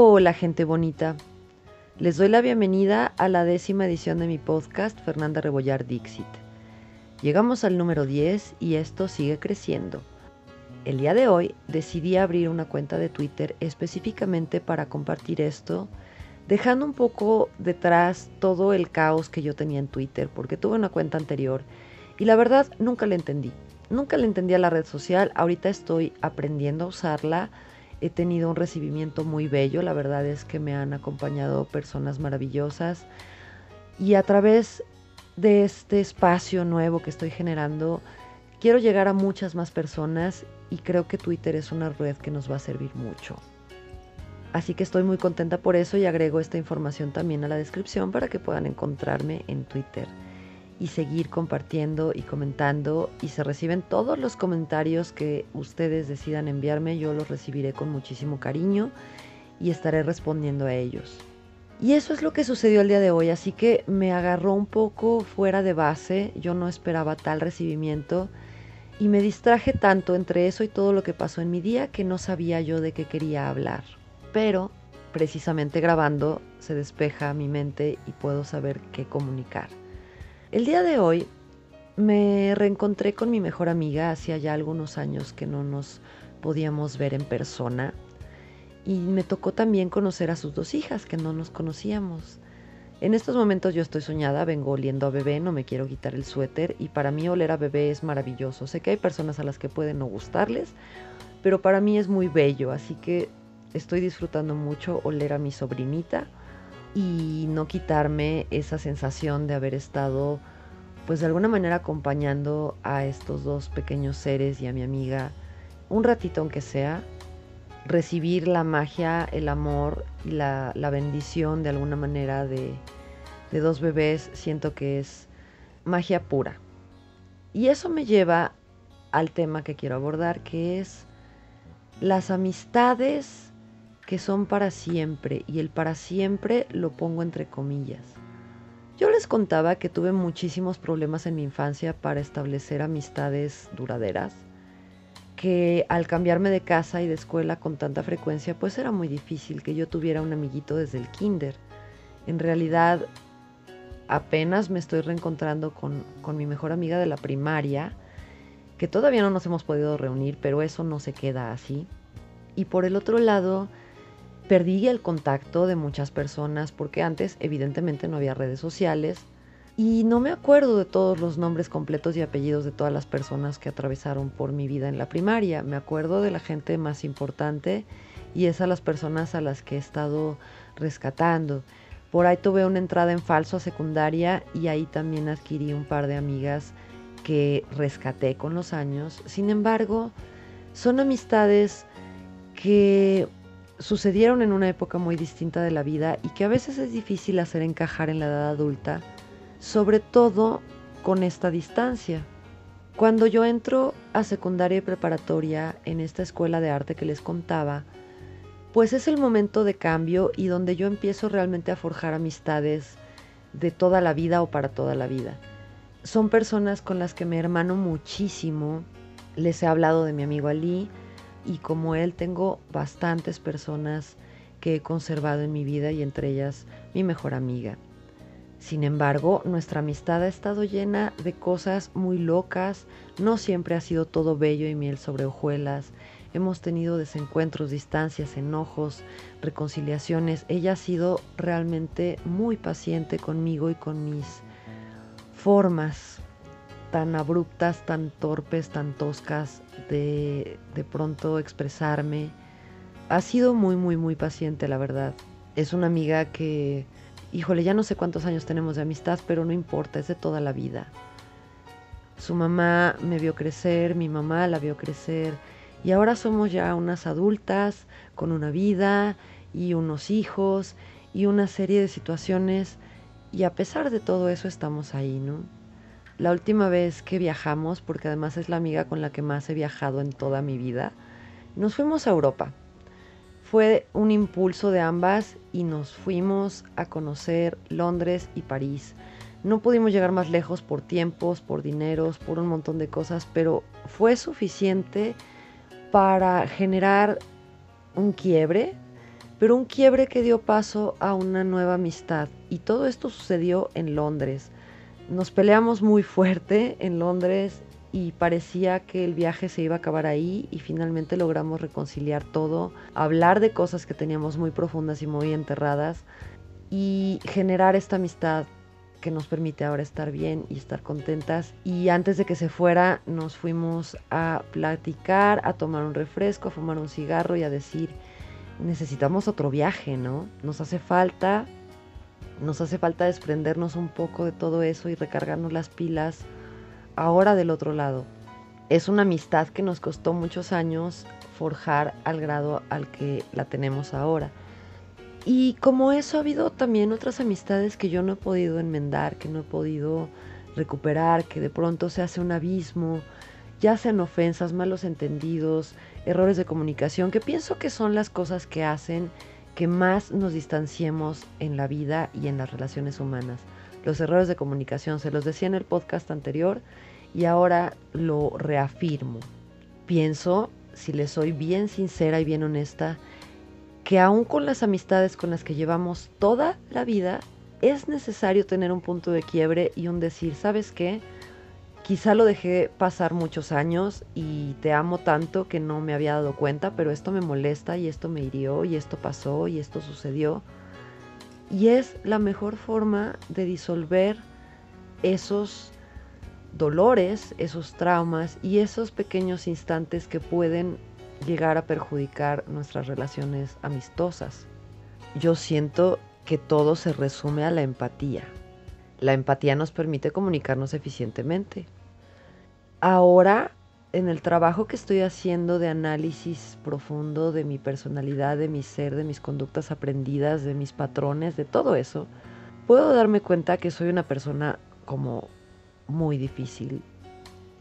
Hola gente bonita. Les doy la bienvenida a la décima edición de mi podcast Fernanda Rebollar Dixit. Llegamos al número 10 y esto sigue creciendo. El día de hoy decidí abrir una cuenta de Twitter específicamente para compartir esto, dejando un poco detrás todo el caos que yo tenía en Twitter, porque tuve una cuenta anterior y la verdad nunca la entendí. Nunca le entendí a la red social, ahorita estoy aprendiendo a usarla. He tenido un recibimiento muy bello, la verdad es que me han acompañado personas maravillosas y a través de este espacio nuevo que estoy generando, quiero llegar a muchas más personas y creo que Twitter es una red que nos va a servir mucho. Así que estoy muy contenta por eso y agrego esta información también a la descripción para que puedan encontrarme en Twitter y seguir compartiendo y comentando y se reciben todos los comentarios que ustedes decidan enviarme, yo los recibiré con muchísimo cariño y estaré respondiendo a ellos. Y eso es lo que sucedió el día de hoy, así que me agarró un poco fuera de base, yo no esperaba tal recibimiento y me distraje tanto entre eso y todo lo que pasó en mi día que no sabía yo de qué quería hablar. Pero precisamente grabando se despeja mi mente y puedo saber qué comunicar. El día de hoy me reencontré con mi mejor amiga, hacía ya algunos años que no nos podíamos ver en persona y me tocó también conocer a sus dos hijas que no nos conocíamos. En estos momentos yo estoy soñada, vengo oliendo a bebé, no me quiero quitar el suéter y para mí oler a bebé es maravilloso. Sé que hay personas a las que pueden no gustarles, pero para mí es muy bello, así que estoy disfrutando mucho oler a mi sobrinita y no quitarme esa sensación de haber estado pues de alguna manera acompañando a estos dos pequeños seres y a mi amiga un ratito aunque sea, recibir la magia, el amor y la, bendición de alguna manera de, de dos bebés, siento que es magia pura. Y eso me lleva al tema que quiero abordar, que es las amistades que son para siempre y el para siempre lo pongo entre comillas. Yo les contaba que tuve muchísimos problemas en mi infancia para establecer amistades duraderas, que al cambiarme de casa y de escuela con tanta frecuencia, pues era muy difícil que yo tuviera un amiguito desde el kinder. En realidad, apenas me estoy reencontrando con, con mi mejor amiga de la primaria, que todavía no nos hemos podido reunir, pero eso no se queda así. Y por el otro lado, Perdí el contacto de muchas personas porque antes evidentemente no había redes sociales y no me acuerdo de todos los nombres completos y apellidos de todas las personas que atravesaron por mi vida en la primaria. Me acuerdo de la gente más importante y es a las personas a las que he estado rescatando. Por ahí tuve una entrada en falso a secundaria y ahí también adquirí un par de amigas que rescaté con los años. Sin embargo, son amistades que sucedieron en una época muy distinta de la vida y que a veces es difícil hacer encajar en la edad adulta, sobre todo con esta distancia. Cuando yo entro a secundaria y preparatoria en esta escuela de arte que les contaba, pues es el momento de cambio y donde yo empiezo realmente a forjar amistades de toda la vida o para toda la vida. Son personas con las que me hermano muchísimo. Les he hablado de mi amigo Ali, y como él tengo bastantes personas que he conservado en mi vida y entre ellas mi mejor amiga. Sin embargo, nuestra amistad ha estado llena de cosas muy locas, no siempre ha sido todo bello y miel sobre hojuelas, hemos tenido desencuentros, distancias, enojos, reconciliaciones. Ella ha sido realmente muy paciente conmigo y con mis formas tan abruptas, tan torpes, tan toscas de de pronto expresarme. Ha sido muy, muy, muy paciente, la verdad. Es una amiga que, híjole, ya no sé cuántos años tenemos de amistad, pero no importa, es de toda la vida. Su mamá me vio crecer, mi mamá la vio crecer y ahora somos ya unas adultas con una vida y unos hijos y una serie de situaciones y a pesar de todo eso estamos ahí, ¿no? La última vez que viajamos, porque además es la amiga con la que más he viajado en toda mi vida, nos fuimos a Europa. Fue un impulso de ambas y nos fuimos a conocer Londres y París. No pudimos llegar más lejos por tiempos, por dineros, por un montón de cosas, pero fue suficiente para generar un quiebre pero un quiebre que dio paso a una nueva amistad. Y todo esto sucedió en Londres. Nos peleamos muy fuerte en Londres y parecía que el viaje se iba a acabar ahí y finalmente logramos reconciliar todo, hablar de cosas que teníamos muy profundas y muy enterradas y generar esta amistad que nos permite ahora estar bien y estar contentas. Y antes de que se fuera, nos fuimos a platicar, a tomar un refresco, a fumar un cigarro y a decir, necesitamos otro viaje, ¿no? Nos hace falta, nos hace falta desprendernos un poco de todo eso y recargarnos las pilas ahora del otro lado. Es una amistad que nos costó muchos años forjar al grado al que la tenemos ahora. Y como eso ha habido también otras amistades que yo no he podido enmendar, que no he podido recuperar, que de pronto se hace un abismo, ya sean ofensas, malos entendidos, errores de comunicación, que pienso que son las cosas que hacen que más nos distanciemos en la vida y en las relaciones humanas. Los errores de comunicación, se los decía en el podcast anterior y ahora lo reafirmo. Pienso, si le soy bien sincera y bien honesta, que aún con las amistades con las que llevamos toda la vida, es necesario tener un punto de quiebre y un decir, ¿sabes qué? Quizá lo dejé pasar muchos años y te amo tanto que no me había dado cuenta, pero esto me molesta y esto me hirió y esto pasó y esto sucedió. Y es la mejor forma de disolver esos dolores, esos traumas y esos pequeños instantes que pueden llegar a perjudicar nuestras relaciones amistosas. Yo siento que todo se resume a la empatía. La empatía nos permite comunicarnos eficientemente. Ahora, en el trabajo que estoy haciendo de análisis profundo de mi personalidad, de mi ser, de mis conductas aprendidas, de mis patrones, de todo eso, puedo darme cuenta que soy una persona como muy difícil,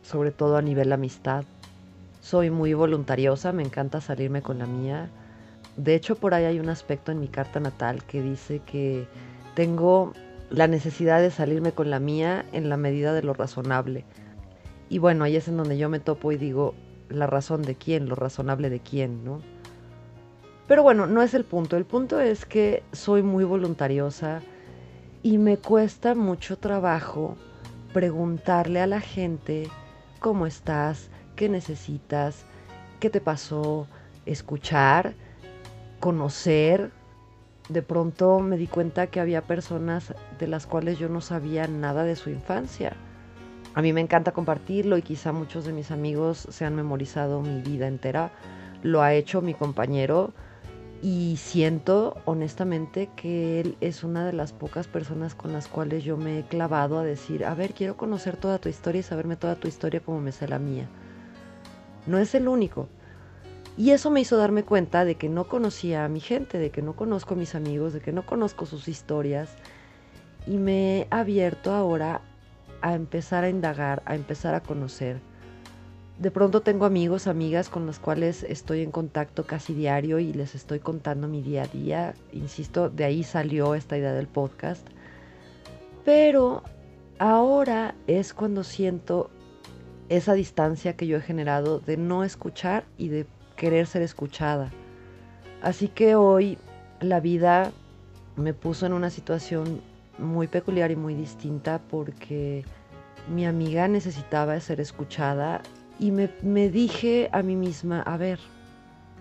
sobre todo a nivel amistad. Soy muy voluntariosa, me encanta salirme con la mía. De hecho, por ahí hay un aspecto en mi carta natal que dice que tengo la necesidad de salirme con la mía en la medida de lo razonable. Y bueno, ahí es en donde yo me topo y digo, la razón de quién, lo razonable de quién, ¿no? Pero bueno, no es el punto. El punto es que soy muy voluntariosa y me cuesta mucho trabajo preguntarle a la gente cómo estás, qué necesitas, qué te pasó, escuchar, conocer. De pronto me di cuenta que había personas de las cuales yo no sabía nada de su infancia. A mí me encanta compartirlo y quizá muchos de mis amigos se han memorizado mi vida entera. Lo ha hecho mi compañero y siento honestamente que él es una de las pocas personas con las cuales yo me he clavado a decir, a ver, quiero conocer toda tu historia y saberme toda tu historia como me sé la mía. No es el único. Y eso me hizo darme cuenta de que no conocía a mi gente, de que no conozco a mis amigos, de que no conozco sus historias. Y me he abierto ahora a empezar a indagar, a empezar a conocer de pronto tengo amigos, amigas con los cuales estoy en contacto casi diario y les estoy contando mi día a día. Insisto, de ahí salió esta idea del podcast. Pero ahora es cuando siento esa distancia que yo he generado de no escuchar y de querer ser escuchada. Así que hoy la vida me puso en una situación muy peculiar y muy distinta porque mi amiga necesitaba ser escuchada y me, dije a mí misma, a ver,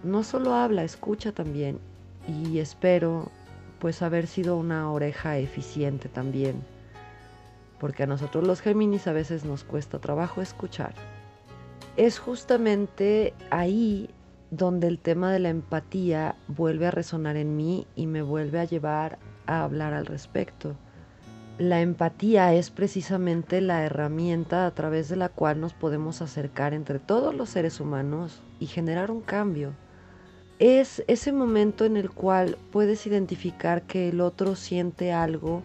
no solo habla, escucha también. Y espero pues haber sido una oreja eficiente también. Porque a nosotros los Géminis a veces nos cuesta trabajo escuchar. Es justamente ahí donde el tema de la empatía vuelve a resonar en mí y me vuelve a llevar a hablar al respecto la empatía es precisamente la herramienta a través de la cual nos podemos acercar entre todos los seres humanos y generar un cambio. Es ese momento en el cual puedes identificar que el otro siente algo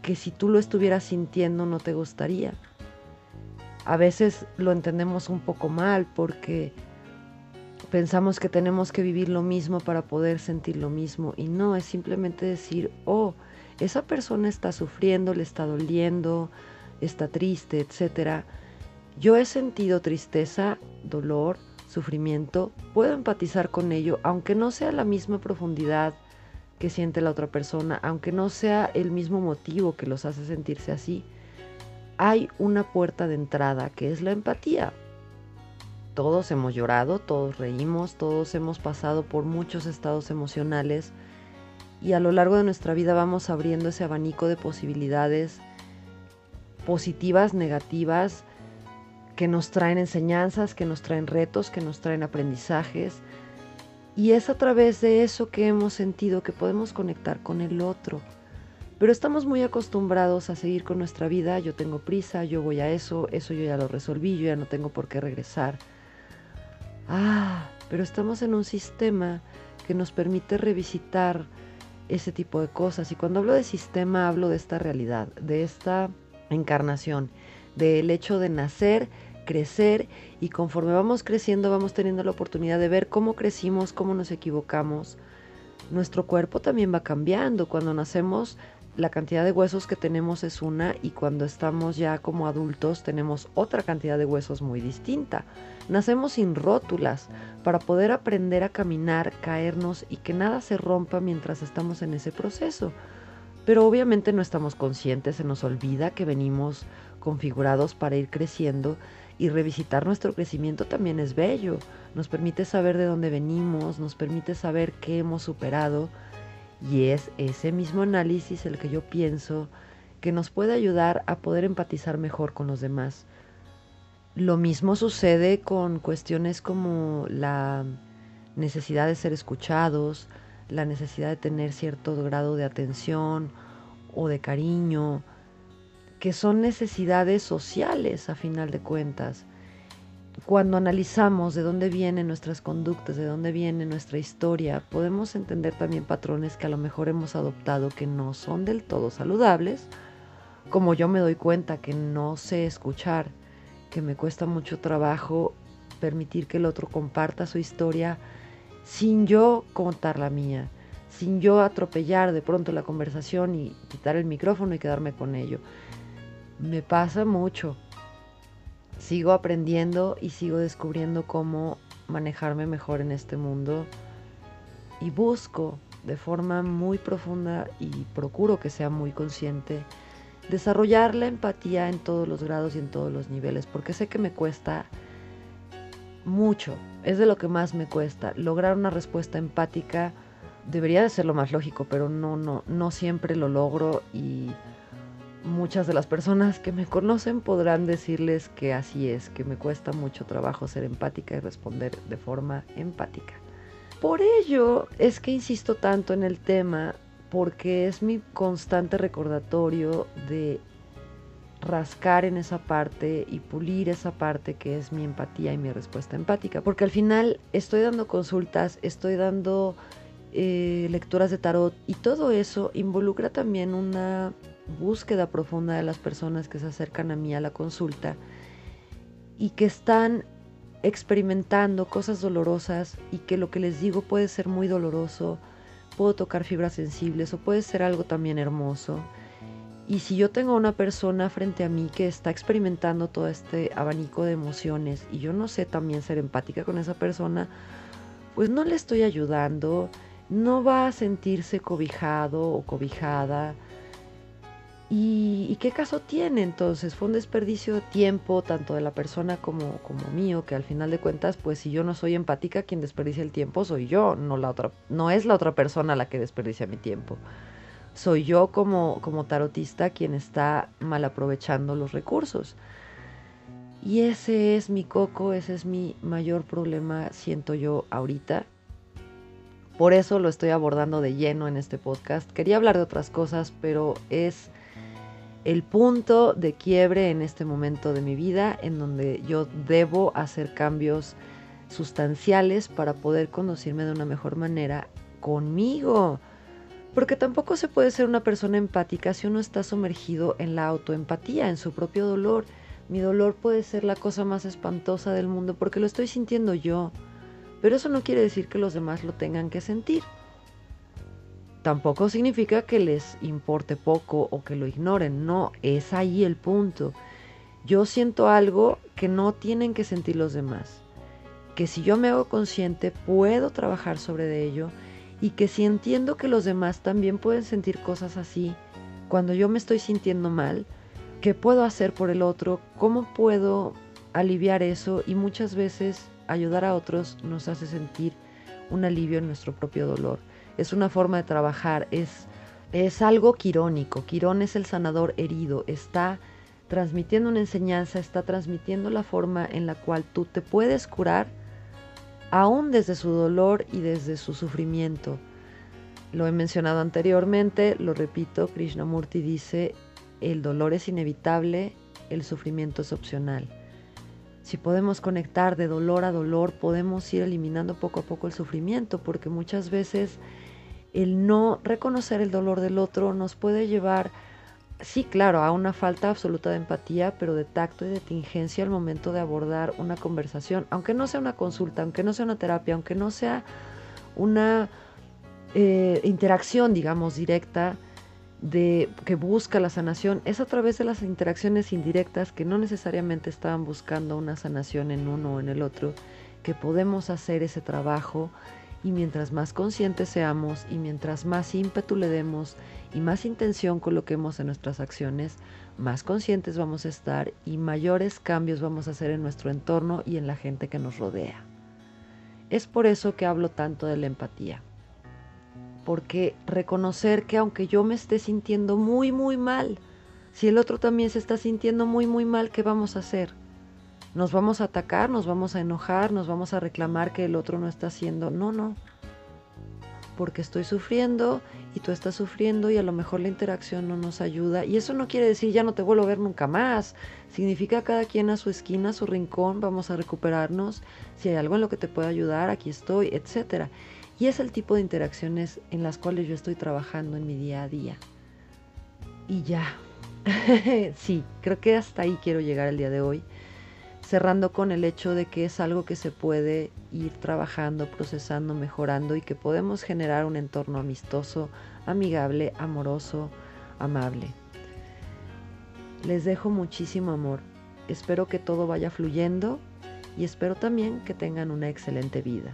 que si tú lo estuvieras sintiendo no te gustaría. A veces lo entendemos un poco mal porque pensamos que tenemos que vivir lo mismo para poder sentir lo mismo y no, es simplemente decir, oh, esa persona está sufriendo, le está doliendo, está triste, etc. Yo he sentido tristeza, dolor, sufrimiento, puedo empatizar con ello, aunque no sea la misma profundidad que siente la otra persona, aunque no sea el mismo motivo que los hace sentirse así. Hay una puerta de entrada que es la empatía. Todos hemos llorado, todos reímos, todos hemos pasado por muchos estados emocionales y a lo largo de nuestra vida vamos abriendo ese abanico de posibilidades positivas, negativas, que nos traen enseñanzas, que nos traen retos, que nos traen aprendizajes. Y es a través de eso que hemos sentido que podemos conectar con el otro. Pero estamos muy acostumbrados a seguir con nuestra vida, yo tengo prisa, yo voy a eso, eso yo ya lo resolví, yo ya no tengo por qué regresar. Ah, pero estamos en un sistema que nos permite revisitar ese tipo de cosas. Y cuando hablo de sistema, hablo de esta realidad, de esta encarnación, del hecho de nacer crecer y conforme vamos creciendo vamos teniendo la oportunidad de ver cómo crecimos, cómo nos equivocamos. Nuestro cuerpo también va cambiando. Cuando nacemos la cantidad de huesos que tenemos es una y cuando estamos ya como adultos tenemos otra cantidad de huesos muy distinta. Nacemos sin rótulas para poder aprender a caminar, caernos y que nada se rompa mientras estamos en ese proceso. Pero obviamente no estamos conscientes, se nos olvida que venimos configurados para ir creciendo y revisitar nuestro crecimiento también es bello. Nos permite saber de dónde venimos, nos permite saber qué hemos superado y es ese mismo análisis el que yo pienso que nos puede ayudar a poder empatizar mejor con los demás. Lo mismo sucede con cuestiones como la necesidad de ser escuchados, la necesidad de tener cierto grado de atención o de cariño, que son necesidades sociales a final de cuentas. Cuando analizamos de dónde vienen nuestras conductas, de dónde viene nuestra historia, podemos entender también patrones que a lo mejor hemos adoptado que no son del todo saludables, como yo me doy cuenta que no sé escuchar, que me cuesta mucho trabajo permitir que el otro comparta su historia sin yo contar la mía, sin yo atropellar de pronto la conversación y quitar el micrófono y quedarme con ello me pasa mucho. Sigo aprendiendo y sigo descubriendo cómo manejarme mejor en este mundo y busco de forma muy profunda y procuro que sea muy consciente desarrollar la empatía en todos los grados y en todos los niveles, porque sé que me cuesta mucho, es de lo que más me cuesta. Lograr una respuesta empática debería de ser lo más lógico, pero no, no, no siempre lo logro y muchas de las personas que me conocen podrán decirles que así es, que me cuesta mucho trabajo ser empática y responder de forma empática. Por ello es que insisto tanto en el tema, porque es mi constante recordatorio de rascar en esa parte y pulir esa parte que es mi empatía y mi respuesta empática. Porque al final estoy dando consultas, estoy dando eh, lecturas de tarot y todo eso involucra también una búsqueda profunda de las personas que se acercan a mí a la consulta y que están experimentando cosas dolorosas y que lo que les digo puede ser muy doloroso, puedo tocar fibras sensibles o puede ser algo también hermoso. Y si yo tengo una persona frente a mí que está experimentando todo este abanico de emociones y yo no sé también ser empática con esa persona, pues no le estoy ayudando, no va a sentirse cobijado o cobijada, ¿Y, qué caso tiene entonces? Fue un desperdicio de tiempo tanto de la persona como, como mío, que al final de cuentas, pues si yo no soy empática, quien desperdicia el tiempo soy yo, no la otra, no es la otra persona la que desperdicia mi tiempo. Soy yo como, como tarotista quien está mal aprovechando los recursos. Y ese es mi coco, ese es mi mayor problema, siento yo ahorita. Por eso lo estoy abordando de lleno en este podcast. Quería hablar de otras cosas, pero es el punto de quiebre en este momento de mi vida en donde yo debo hacer cambios sustanciales para poder conducirme de una mejor manera conmigo. Porque tampoco se puede ser una persona empática si uno está sumergido en la autoempatía, en su propio dolor. Mi dolor puede ser la cosa más espantosa del mundo porque lo estoy sintiendo yo. Pero eso no quiere decir que los demás lo tengan que sentir tampoco significa que les importe poco o que lo ignoren, no, es ahí el punto. Yo siento algo que no tienen que sentir los demás, que si yo me hago consciente puedo trabajar sobre ello y que si entiendo que los demás también pueden sentir cosas así, cuando yo me estoy sintiendo mal, ¿qué puedo hacer por el otro? ¿Cómo puedo aliviar eso? Y muchas veces ayudar a otros nos hace sentir un alivio en nuestro propio dolor. Es una forma de trabajar, es, es algo quirónico. Quirón es el sanador herido, está transmitiendo una enseñanza, está transmitiendo la forma en la cual tú te puedes curar aún desde su dolor y desde su sufrimiento. Lo he mencionado anteriormente, lo repito, Krishnamurti dice, el dolor es inevitable, el sufrimiento es opcional. Si podemos conectar de dolor a dolor, podemos ir eliminando poco a poco el sufrimiento, porque muchas veces el no reconocer el dolor del otro nos puede llevar, sí, claro, a una falta absoluta de empatía, pero de tacto y de tingencia al momento de abordar una conversación, aunque no sea una consulta, aunque no sea una terapia, aunque no sea una eh, interacción, digamos, directa de que busca la sanación es a través de las interacciones indirectas que no necesariamente estaban buscando una sanación en uno o en el otro, que podemos hacer ese trabajo y mientras más conscientes seamos y mientras más ímpetu le demos y más intención coloquemos en nuestras acciones, más conscientes vamos a estar y mayores cambios vamos a hacer en nuestro entorno y en la gente que nos rodea. Es por eso que hablo tanto de la empatía porque reconocer que aunque yo me esté sintiendo muy, muy mal, si el otro también se está sintiendo muy, muy mal, ¿qué vamos a hacer? Nos vamos a atacar, nos vamos a enojar, nos vamos a reclamar que el otro no está haciendo. No, no. Porque estoy sufriendo y tú estás sufriendo y a lo mejor la interacción no nos ayuda. Y eso no quiere decir ya no te vuelvo a ver nunca más. Significa cada quien a su esquina, a su rincón, vamos a recuperarnos. Si hay algo en lo que te pueda ayudar, aquí estoy, etcétera. Y es el tipo de interacciones en las cuales yo estoy trabajando en mi día a día. Y ya, sí, creo que hasta ahí quiero llegar el día de hoy, cerrando con el hecho de que es algo que se puede ir trabajando, procesando, mejorando y que podemos generar un entorno amistoso, amigable, amoroso, amable. Les dejo muchísimo amor. Espero que todo vaya fluyendo y espero también que tengan una excelente vida.